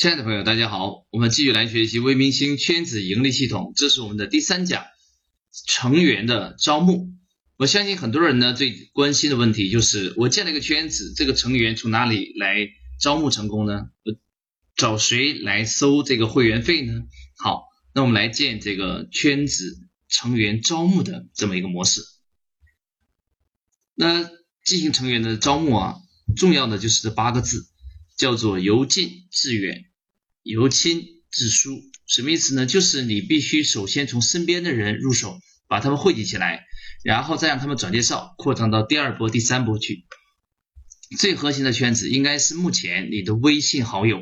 亲爱的朋友，大家好，我们继续来学习微明星圈子盈利系统，这是我们的第三讲成员的招募。我相信很多人呢最关心的问题就是，我建了一个圈子，这个成员从哪里来招募成功呢？找谁来收这个会员费呢？好，那我们来建这个圈子成员招募的这么一个模式。那进行成员的招募啊，重要的就是这八个字，叫做由近至远。由亲至疏，什么意思呢？就是你必须首先从身边的人入手，把他们汇集起来，然后再让他们转介绍，扩张到第二波、第三波去。最核心的圈子应该是目前你的微信好友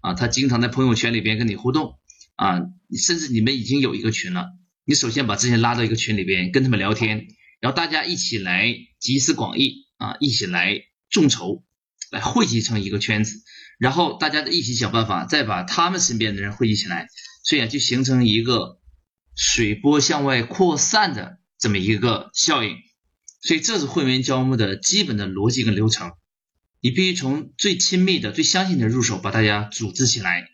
啊，他经常在朋友圈里边跟你互动啊，甚至你们已经有一个群了。你首先把这些拉到一个群里边，跟他们聊天，然后大家一起来集思广益啊，一起来众筹，来汇集成一个圈子。然后大家一起想办法，再把他们身边的人汇集起来，所以啊，就形成一个水波向外扩散的这么一个效应。所以这是会员招募的基本的逻辑跟流程。你必须从最亲密的、最相信的入手，把大家组织起来，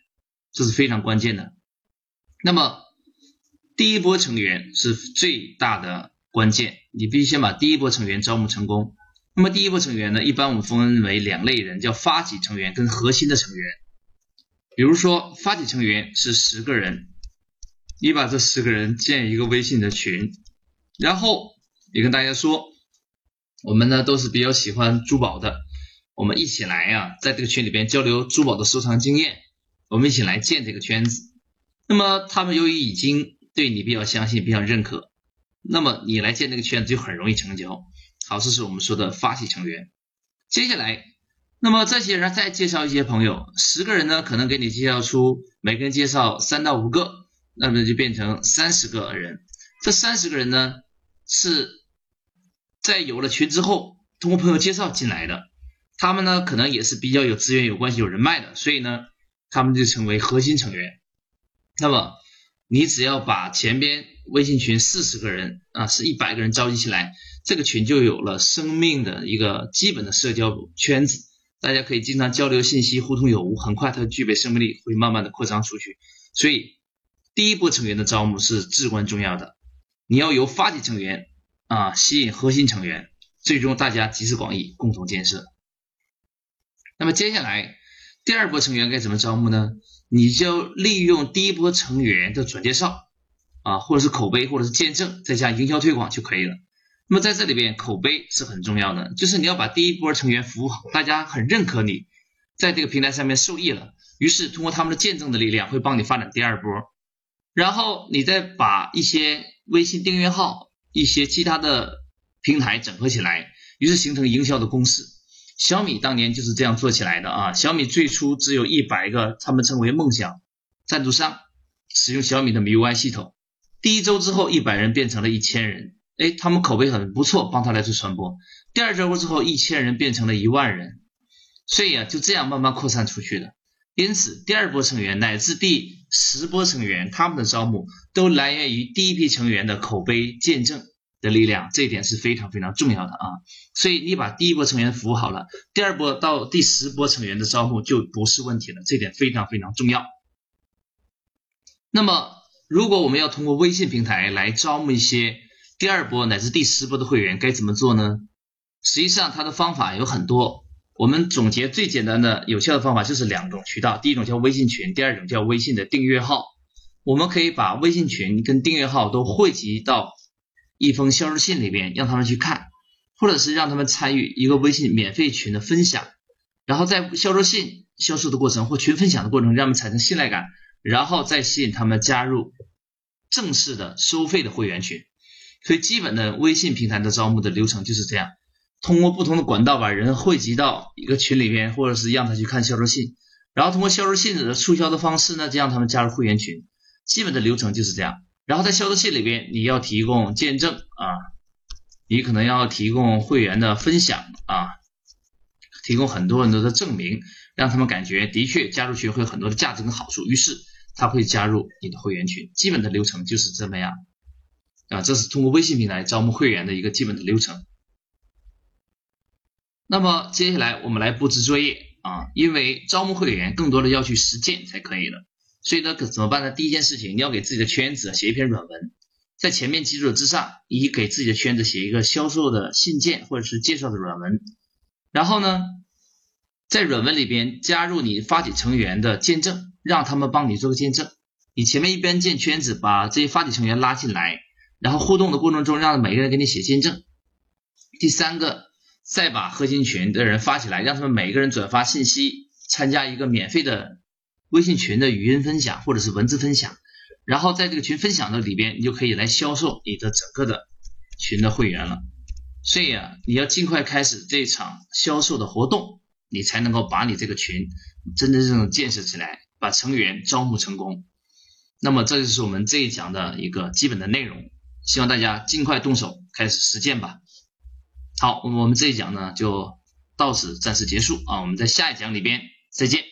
这是非常关键的。那么第一波成员是最大的关键，你必须先把第一波成员招募成功。那么第一波成员呢，一般我们分为两类人，叫发起成员跟核心的成员。比如说发起成员是十个人，你把这十个人建一个微信的群，然后你跟大家说，我们呢都是比较喜欢珠宝的，我们一起来呀，在这个群里边交流珠宝的收藏经验，我们一起来建这个圈子。那么他们由于已经对你比较相信、比较认可，那么你来建这个圈子就很容易成交。好，这是我们说的发起成员。接下来，那么这些人再介绍一些朋友，十个人呢，可能给你介绍出每个人介绍三到五个，那么就变成三十个人。这三十个人呢，是在有了群之后，通过朋友介绍进来的。他们呢，可能也是比较有资源、有关系、有人脉的，所以呢，他们就成为核心成员。那么，你只要把前边微信群四十个人啊，是一百个人召集起来。这个群就有了生命的一个基本的社交圈子，大家可以经常交流信息，互通有无，很快它具备生命力，会慢慢的扩张出去。所以，第一波成员的招募是至关重要的。你要由发起成员啊吸引核心成员，最终大家集思广益，共同建设。那么接下来第二波成员该怎么招募呢？你就利用第一波成员的转介绍啊，或者是口碑，或者是见证，再加营销推广就可以了。那么在这里边，口碑是很重要的，就是你要把第一波成员服务好，大家很认可你，在这个平台上面受益了，于是通过他们的见证的力量，会帮你发展第二波，然后你再把一些微信订阅号、一些其他的平台整合起来，于是形成营销的公式。小米当年就是这样做起来的啊，小米最初只有一百个，他们称为梦想赞助商，使用小米的 MIUI 系统，第一周之后，一百人变成了一千人。哎，他们口碑很不错，帮他来做传播。第二周之后，一千人变成了一万人，所以啊，就这样慢慢扩散出去的。因此，第二波成员乃至第十波成员，他们的招募都来源于第一批成员的口碑见证的力量，这一点是非常非常重要的啊。所以，你把第一波成员服务好了，第二波到第十波成员的招募就不是问题了，这点非常非常重要。那么，如果我们要通过微信平台来招募一些，第二波乃至第十波的会员该怎么做呢？实际上，它的方法有很多。我们总结最简单的、有效的方法就是两种渠道：第一种叫微信群，第二种叫微信的订阅号。我们可以把微信群跟订阅号都汇集到一封销售信里边，让他们去看，或者是让他们参与一个微信免费群的分享。然后在销售信销售的过程或群分享的过程，让他们产生信赖感，然后再吸引他们加入正式的收费的会员群。所以，基本的微信平台的招募的流程就是这样：通过不同的管道把人汇集到一个群里边，或者是让他去看销售信，然后通过销售信的促销的方式呢，就让他们加入会员群。基本的流程就是这样。然后在销售信里边，你要提供见证啊，你可能要提供会员的分享啊，提供很多很多的证明，让他们感觉的确加入群会很多的价值跟好处，于是他会加入你的会员群。基本的流程就是这么样。啊，这是通过微信平台招募会员的一个基本的流程。那么接下来我们来布置作业啊，因为招募会员更多的要去实践才可以的。所以呢，可怎么办呢？第一件事情，你要给自己的圈子写一篇软文，在前面基础之上，你给自己的圈子写一个销售的信件或者是介绍的软文，然后呢，在软文里边加入你发起成员的见证，让他们帮你做个见证。你前面一边建圈子，把这些发起成员拉进来，然后互动的过程中，让每个人给你写见证。第三个，再把核心群的人发起来，让他们每个人转发信息，参加一个免费的。微信群的语音分享或者是文字分享，然后在这个群分享的里边，你就可以来销售你的整个的群的会员了。所以啊，你要尽快开始这场销售的活动，你才能够把你这个群真真正正建设起来，把成员招募成功。那么这就是我们这一讲的一个基本的内容，希望大家尽快动手开始实践吧。好，我们这一讲呢就到此暂时结束啊，我们在下一讲里边再见。